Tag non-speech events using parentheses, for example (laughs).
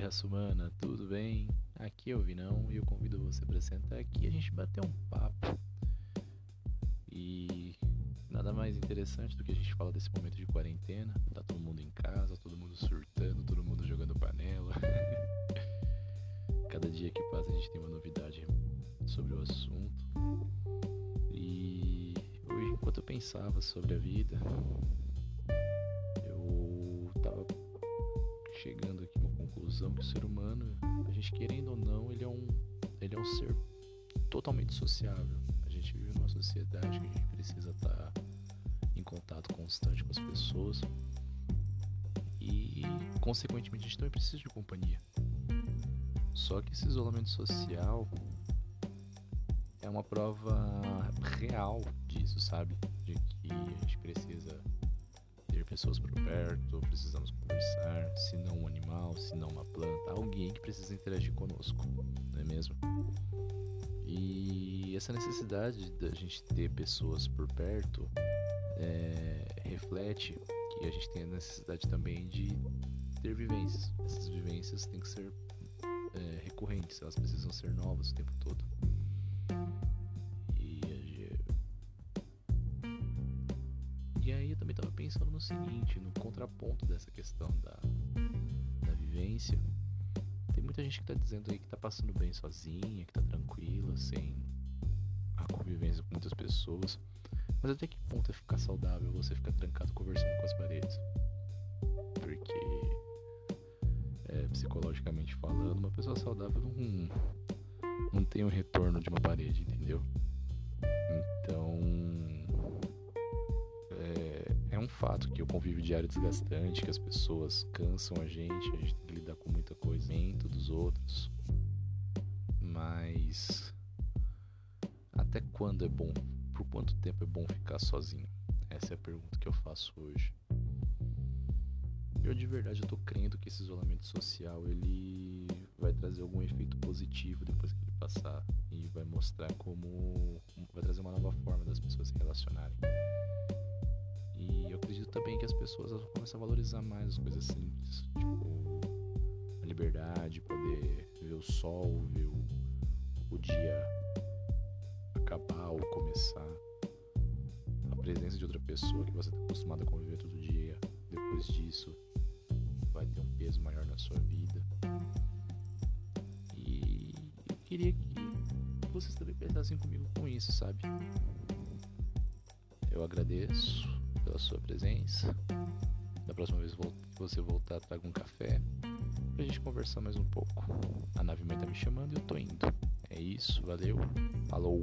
raça humana, tudo bem? Aqui é o Vinão e eu convido você para sentar aqui e a gente bater um papo. E nada mais interessante do que a gente falar desse momento de quarentena. Tá todo mundo em casa, todo mundo surtando, todo mundo jogando panela. (laughs) Cada dia que passa a gente tem uma novidade sobre o assunto. E hoje, enquanto eu pensava sobre a vida, chegando aqui a uma conclusão que o ser humano, a gente querendo ou não, ele é um, ele é um ser totalmente sociável. A gente vive numa sociedade que a gente precisa estar em contato constante com as pessoas e, consequentemente, a gente também precisa de companhia. Só que esse isolamento social é uma prova real disso, sabe? De que a gente precisa pessoas por perto, precisamos conversar, se não um animal, se não uma planta, alguém que precisa interagir conosco, não é mesmo? E essa necessidade da gente ter pessoas por perto é, reflete que a gente tem a necessidade também de ter vivências. Essas vivências têm que ser é, recorrentes, elas precisam ser novas o tempo todo. Também estava pensando no seguinte, no contraponto dessa questão da, da vivência. Tem muita gente que está dizendo aí que está passando bem sozinha, que está tranquila, sem a convivência com muitas pessoas. Mas até que ponto é ficar saudável você ficar trancado conversando com as paredes? Porque, é, psicologicamente falando, uma pessoa saudável não, não tem o retorno de uma parede, entendeu? Fato que o convívio diário é desgastante, que as pessoas cansam a gente, a gente tem que lidar com muita coisa dos outros. Mas até quando é bom, por quanto tempo é bom ficar sozinho? Essa é a pergunta que eu faço hoje. Eu de verdade eu tô crendo que esse isolamento social ele vai trazer algum efeito positivo depois que ele passar e vai mostrar como vai trazer uma nova forma das pessoas se relacionarem. Também que as pessoas vão começar a valorizar mais as coisas simples, tipo a liberdade, poder ver o sol, ver o, o dia acabar ou começar, a presença de outra pessoa que você está acostumado a conviver todo dia. Depois disso, vai ter um peso maior na sua vida. E eu queria que vocês também pensassem comigo com isso, sabe? Eu agradeço pela sua presença. Da próxima vez que você voltar, traga um café pra gente conversar mais um pouco. A nave mãe tá me chamando e eu tô indo. É isso, valeu, falou!